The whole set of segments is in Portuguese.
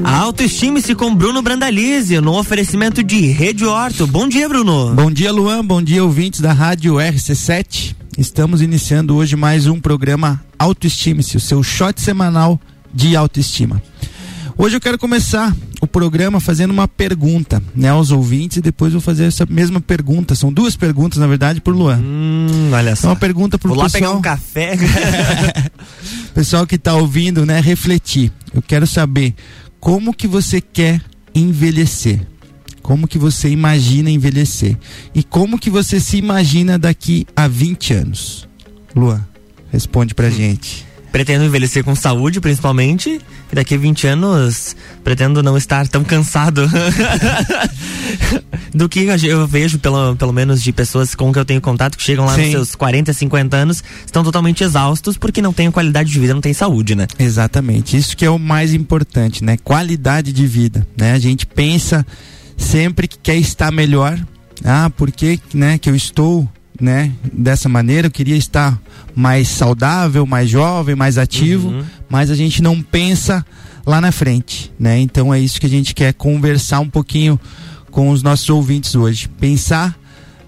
Autoestime-se com Bruno Brandalize, no oferecimento de Rede Horto. Bom dia, Bruno. Bom dia, Luan. Bom dia, ouvintes da Rádio RC7. Estamos iniciando hoje mais um programa Autoestime-se, o seu shot semanal de autoestima. Hoje eu quero começar o programa fazendo uma pergunta né, aos ouvintes e depois vou fazer essa mesma pergunta. São duas perguntas, na verdade, por Luan. Hum, olha só. É uma pergunta pro Vou lá pessoal. pegar um café. pessoal que está ouvindo, né, refletir. Eu quero saber como que você quer envelhecer. Como que você imagina envelhecer? E como que você se imagina daqui a 20 anos? Luan, responde pra gente. Pretendo envelhecer com saúde, principalmente. E daqui a 20 anos, pretendo não estar tão cansado do que eu vejo, pelo, pelo menos, de pessoas com que eu tenho contato que chegam lá Sim. nos seus 40, 50 anos, estão totalmente exaustos porque não têm qualidade de vida, não têm saúde, né? Exatamente, isso que é o mais importante, né? Qualidade de vida, né? A gente pensa sempre que quer estar melhor. Ah, por que, né, que eu estou, né, dessa maneira? Eu queria estar mais saudável, mais jovem, mais ativo, Uhum. mas a gente não pensa lá na frente, né? Então é isso que a gente quer conversar um pouquinho com os nossos ouvintes hoje, pensar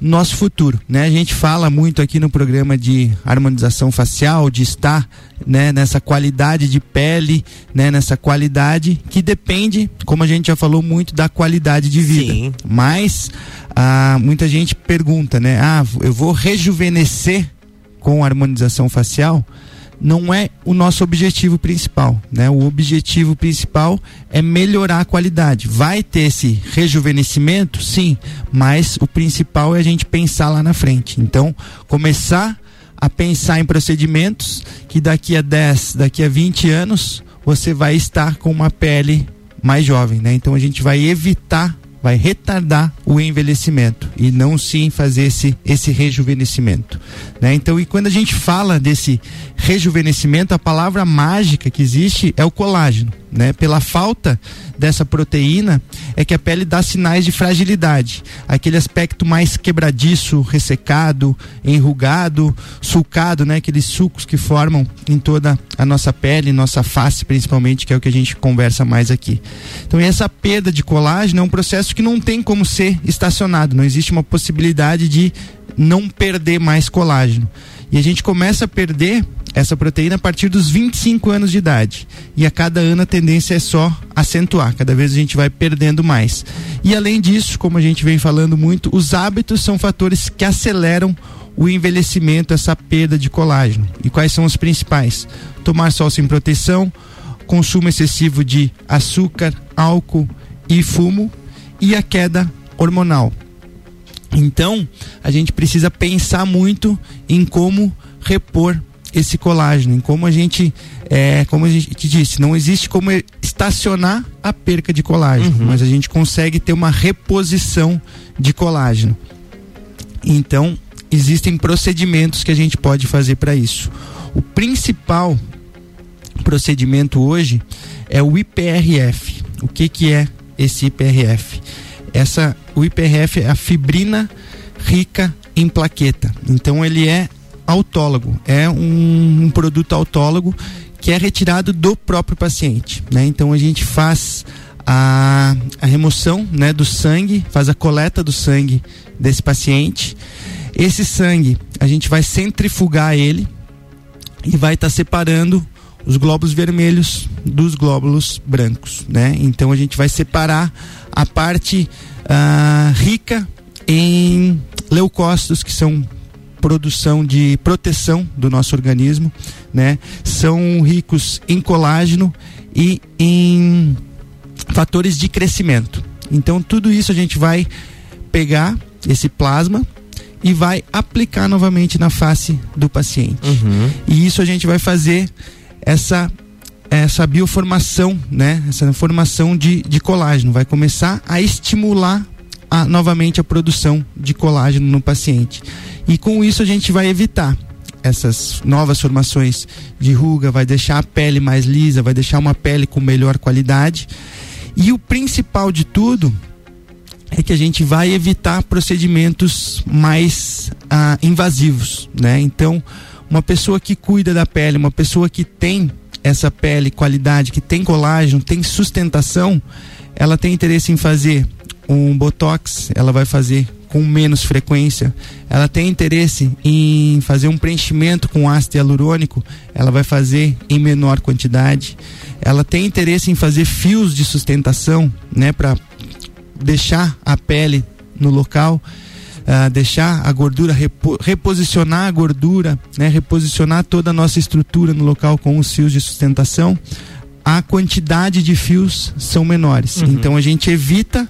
nosso futuro, né? A gente fala muito aqui no programa de harmonização facial, de estar, né, nessa qualidade de pele, né, nessa qualidade que depende, como a gente já falou muito da qualidade de vida. Sim. Mas ah, muita gente pergunta, né? Ah, eu vou rejuvenescer com harmonização facial? Não é o nosso objetivo principal, né? O objetivo principal é melhorar a qualidade. Vai ter esse rejuvenescimento, sim, mas o principal é a gente pensar lá na frente. Então, começar a pensar em procedimentos que daqui a 10, daqui a 20 anos, você vai estar com uma pele mais jovem, né? Então a gente vai evitar, vai retardar o envelhecimento e não sim fazer esse, esse rejuvenescimento, né? Então, e quando a gente fala desse rejuvenescimento, a palavra mágica que existe é o colágeno, né? Pela falta dessa proteína é que a pele dá sinais de fragilidade, aquele aspecto mais quebradiço, ressecado, enrugado, sulcado, né? Aqueles sucos que formam em toda a nossa pele, nossa face principalmente, que é o que a gente conversa mais aqui. Então, essa perda de colágeno é um processo que não tem como ser estacionado, não existe uma possibilidade de não perder mais colágeno. E a gente começa a perder essa proteína a partir dos 25 anos de idade. E a cada ano a tendência é só acentuar, cada vez a gente vai perdendo mais. E além disso, como a gente vem falando muito, os hábitos são fatores que aceleram o envelhecimento, essa perda de colágeno. E quais são os principais? Tomar sol sem proteção, consumo excessivo de açúcar, álcool e fumo e a queda hormonal. Então, a gente precisa pensar muito em como repor esse colágeno, em como a gente, é, como a gente disse, não existe como estacionar a perca de colágeno, Uhum. mas a gente consegue ter uma reposição de colágeno. Então, existem procedimentos que a gente pode fazer para isso. O principal procedimento hoje é o IPRF. O que que é esse IPRF? Essa o IPRF é a fibrina rica em plaqueta. Então ele é autólogo, é um, um produto autólogo que é retirado do próprio paciente, né? Então a gente faz a, a remoção, né, do sangue, faz a coleta do sangue desse paciente. Esse sangue a gente vai centrifugar ele e vai estar separando os glóbulos vermelhos dos glóbulos brancos, né? Então a gente vai separar a parte ah, rica em leucócitos que são produção de proteção do nosso organismo, né? São ricos em colágeno e em fatores de crescimento. Então tudo isso a gente vai pegar esse plasma e vai aplicar novamente na face do paciente. Uhum. E isso a gente vai fazer essa essa bioformação, né? Essa formação de, de colágeno vai começar a estimular a, novamente a produção de colágeno no paciente. E com isso a gente vai evitar essas novas formações de ruga, vai deixar a pele mais lisa, vai deixar uma pele com melhor qualidade. E o principal de tudo é que a gente vai evitar procedimentos mais ah, invasivos, né? Então, uma pessoa que cuida da pele, uma pessoa que tem essa pele qualidade, que tem colágeno, tem sustentação, ela tem interesse em fazer um botox, ela vai fazer com menos frequência, ela tem interesse em fazer um preenchimento com ácido hialurônico, ela vai fazer em menor quantidade. Ela tem interesse em fazer fios de sustentação, né, para deixar a pele no local, uh, deixar a gordura, repo, reposicionar a gordura, né, reposicionar toda a nossa estrutura no local com os fios de sustentação. A quantidade de fios são menores, uhum. então a gente evita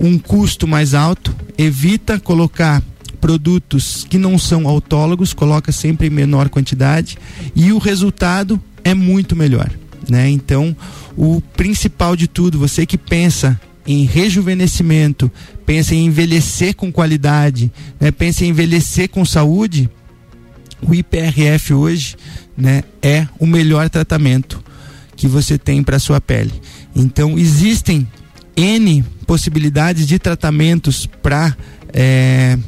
um custo mais alto, evita colocar produtos que não são autólogos, coloca sempre em menor quantidade e o resultado é muito melhor, né? Então, o principal de tudo, você que pensa em rejuvenescimento, pensa em envelhecer com qualidade, né? pensa em envelhecer com saúde, o IPRF hoje, né, é o melhor tratamento que você tem para sua pele. Então, existem N possibilidades de tratamentos para é,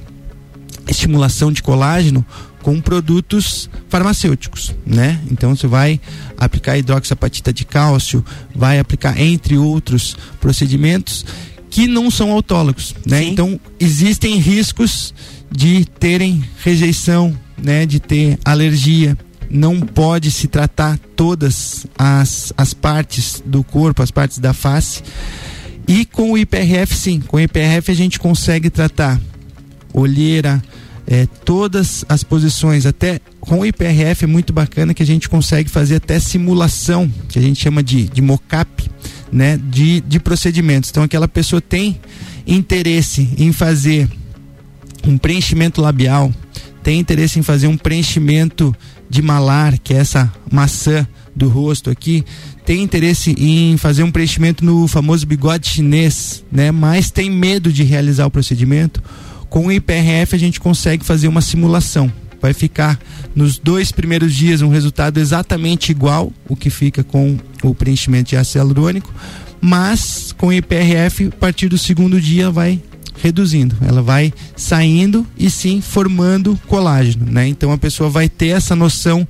estimulação de colágeno com produtos farmacêuticos, né? Então você vai aplicar hidroxapatita de cálcio, vai aplicar entre outros procedimentos que não são autólogos, né? Sim. Então existem riscos de terem rejeição, né? De ter alergia, não pode se tratar todas as, as partes do corpo, as partes da face. E com o IPRF, sim, com o IPRF a gente consegue tratar olheira, é, todas as posições, até com o IPRF é muito bacana que a gente consegue fazer até simulação, que a gente chama de, de mocap, né, de, de procedimentos. Então aquela pessoa tem interesse em fazer um preenchimento labial, tem interesse em fazer um preenchimento de malar, que é essa maçã do rosto aqui, tem interesse em fazer um preenchimento no famoso bigode chinês, né? Mas tem medo de realizar o procedimento. Com o IPRF a gente consegue fazer uma simulação. Vai ficar nos dois primeiros dias um resultado exatamente igual o que fica com o preenchimento de ácido hialurônico, mas com o IPRF a partir do segundo dia vai reduzindo, ela vai saindo e sim formando colágeno, né? Então a pessoa vai ter essa noção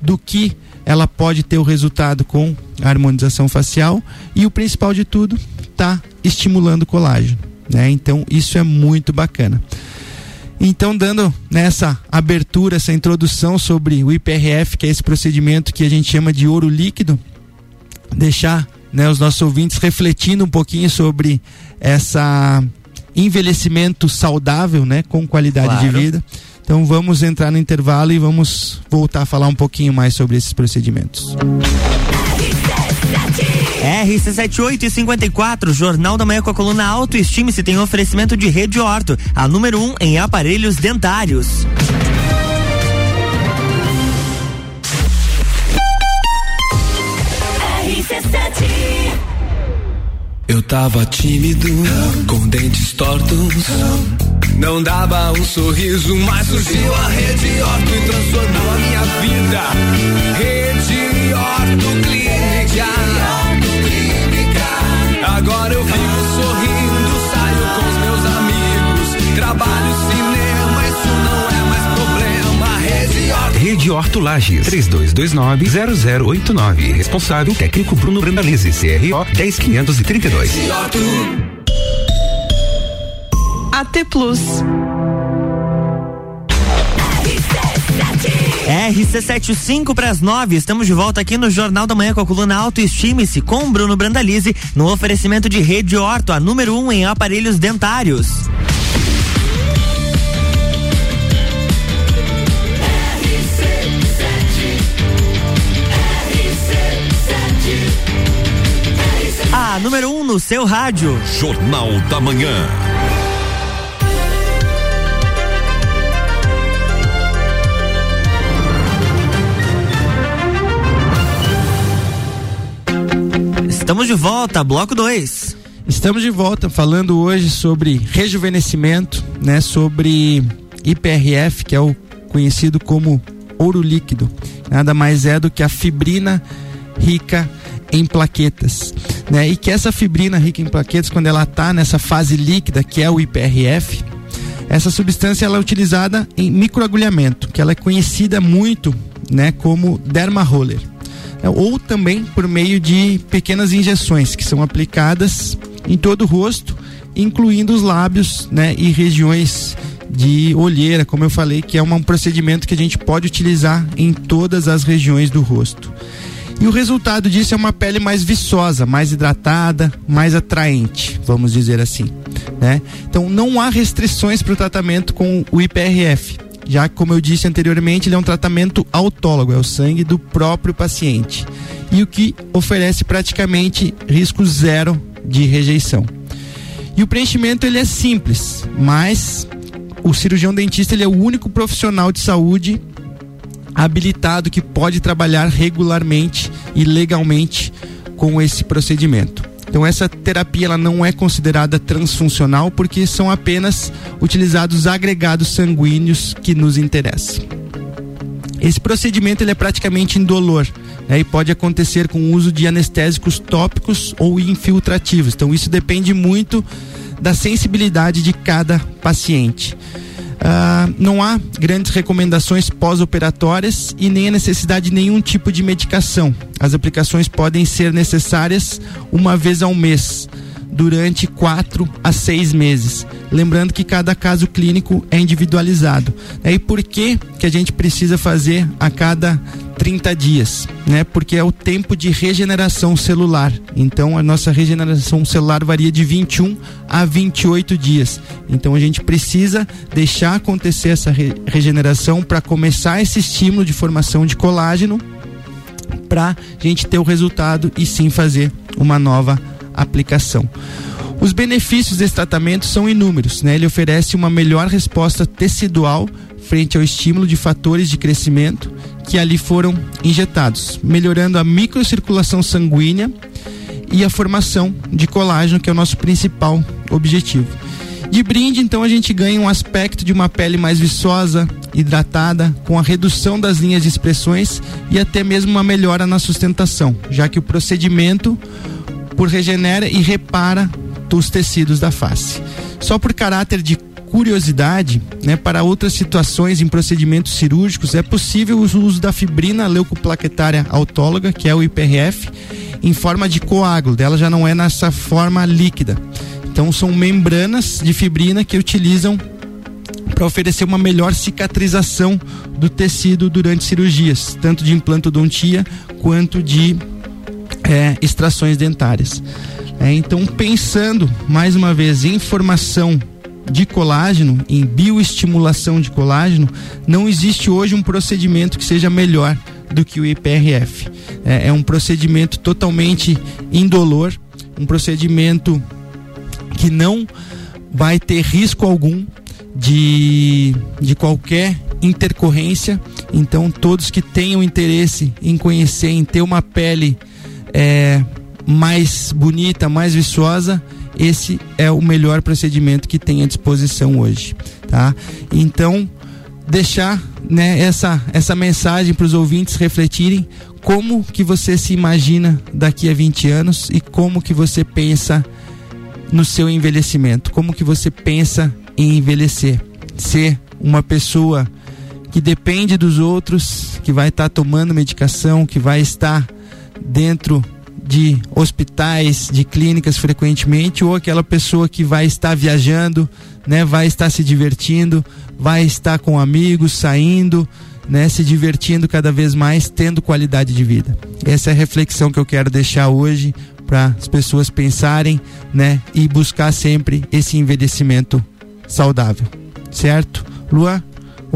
do que ela pode ter o resultado com a harmonização facial e o principal de tudo, tá estimulando o colágeno, né? Então isso é muito bacana. Então, dando nessa abertura, essa introdução sobre o IPRF, que é esse procedimento que a gente chama de ouro líquido, deixar né, os nossos ouvintes refletindo um pouquinho sobre essa envelhecimento saudável, né, com qualidade claro. de vida. Então vamos entrar no intervalo e vamos voltar a falar um pouquinho mais sobre esses procedimentos. RC7854, Jornal da Manhã com a coluna Autoestime-se tem oferecimento de Rede Orto, a número 1 um em aparelhos dentários. Eu tava tímido, com dentes tortos. Não dava um sorriso, mas surgiu a Rede Orto e transformou a minha vida. Rede Orto Clínica. Agora eu vivo sorrindo, saio com os meus amigos, trabalho cinema, isso não é mais problema. Rede Orto. Rede Horto Lages, 3229-0089. Responsável técnico Bruno Brandalize, CRO 10532. AT Plus. RC75 para as 9, estamos de volta aqui no Jornal da Manhã com a coluna Autoestime-se com Bruno Brandalize, no oferecimento de Rede Orto, a número 1 um em aparelhos dentários. A número 1 um no seu rádio. Jornal da Manhã. Estamos de volta, bloco 2. Estamos de volta falando hoje sobre rejuvenescimento, né, sobre IPRF, que é o conhecido como ouro líquido. Nada mais é do que a fibrina rica em plaquetas, né? E que essa fibrina rica em plaquetas, quando ela está nessa fase líquida, que é o IPRF, essa substância ela é utilizada em microagulhamento, que ela é conhecida muito, né, como derma roller. Né, ou também por meio de pequenas injeções que são aplicadas em todo o rosto, incluindo os lábios né, e regiões de olheira, como eu falei, que é um procedimento que a gente pode utilizar em todas as regiões do rosto. E o resultado disso é uma pele mais viçosa, mais hidratada, mais atraente, vamos dizer assim. Né? Então não há restrições para o tratamento com o IPRF, já que, como eu disse anteriormente, ele é um tratamento autólogo, é o sangue do próprio paciente. E o que oferece praticamente risco zero de rejeição. E o preenchimento ele é simples, mas o cirurgião dentista ele é o único profissional de saúde habilitado que pode trabalhar regularmente e legalmente com esse procedimento. Então essa terapia ela não é considerada transfuncional porque são apenas utilizados agregados sanguíneos que nos interessam. Esse procedimento ele é praticamente indolor né, e pode acontecer com o uso de anestésicos tópicos ou infiltrativos. Então isso depende muito da sensibilidade de cada paciente. Uh, não há grandes recomendações pós-operatórias e nem a necessidade de nenhum tipo de medicação. As aplicações podem ser necessárias uma vez ao mês, durante quatro a seis meses. Lembrando que cada caso clínico é individualizado. E por que, que a gente precisa fazer a cada 30 dias, né? Porque é o tempo de regeneração celular. Então a nossa regeneração celular varia de 21 a 28 dias. Então a gente precisa deixar acontecer essa re regeneração para começar esse estímulo de formação de colágeno para a gente ter o resultado e sim fazer uma nova aplicação. Os benefícios desse tratamento são inúmeros, né? Ele oferece uma melhor resposta tecidual frente ao estímulo de fatores de crescimento que ali foram injetados, melhorando a microcirculação sanguínea e a formação de colágeno, que é o nosso principal objetivo. De brinde, então, a gente ganha um aspecto de uma pele mais viçosa, hidratada, com a redução das linhas de expressões e até mesmo uma melhora na sustentação, já que o procedimento por regenera e repara os tecidos da face. Só por caráter de curiosidade, né, para outras situações em procedimentos cirúrgicos, é possível o uso da fibrina leucoplaquetária autóloga, que é o IPRF, em forma de coágulo. Dela já não é nessa forma líquida. Então são membranas de fibrina que utilizam para oferecer uma melhor cicatrização do tecido durante cirurgias, tanto de implantodontia quanto de é, extrações dentárias. É, então, pensando mais uma vez em formação de colágeno, em bioestimulação de colágeno, não existe hoje um procedimento que seja melhor do que o IPRF. É, é um procedimento totalmente indolor, um procedimento que não vai ter risco algum de, de qualquer intercorrência. Então, todos que tenham interesse em conhecer, em ter uma pele é, mais bonita, mais viçosa, esse é o melhor procedimento que tem à disposição hoje, tá? Então, deixar né, essa, essa mensagem para os ouvintes refletirem como que você se imagina daqui a 20 anos e como que você pensa no seu envelhecimento, como que você pensa em envelhecer, ser uma pessoa que depende dos outros, que vai estar tá tomando medicação, que vai estar dentro de hospitais, de clínicas frequentemente, ou aquela pessoa que vai estar viajando, né, vai estar se divertindo, vai estar com amigos, saindo, né, se divertindo cada vez mais, tendo qualidade de vida. Essa é a reflexão que eu quero deixar hoje para as pessoas pensarem, né, e buscar sempre esse envelhecimento saudável. Certo? Luan,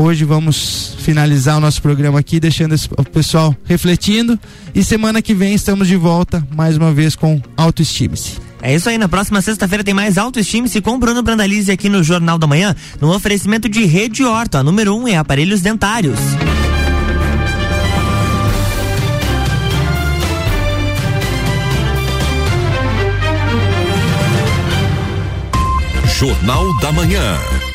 Hoje vamos finalizar o nosso programa aqui, deixando o pessoal refletindo. E semana que vem estamos de volta mais uma vez com Autoestime-se. É isso aí, na próxima sexta-feira tem mais Autoestime-se com Bruno Brandalize aqui no Jornal da Manhã, no oferecimento de Rede Horto, a número 1 um é aparelhos dentários. Jornal da Manhã.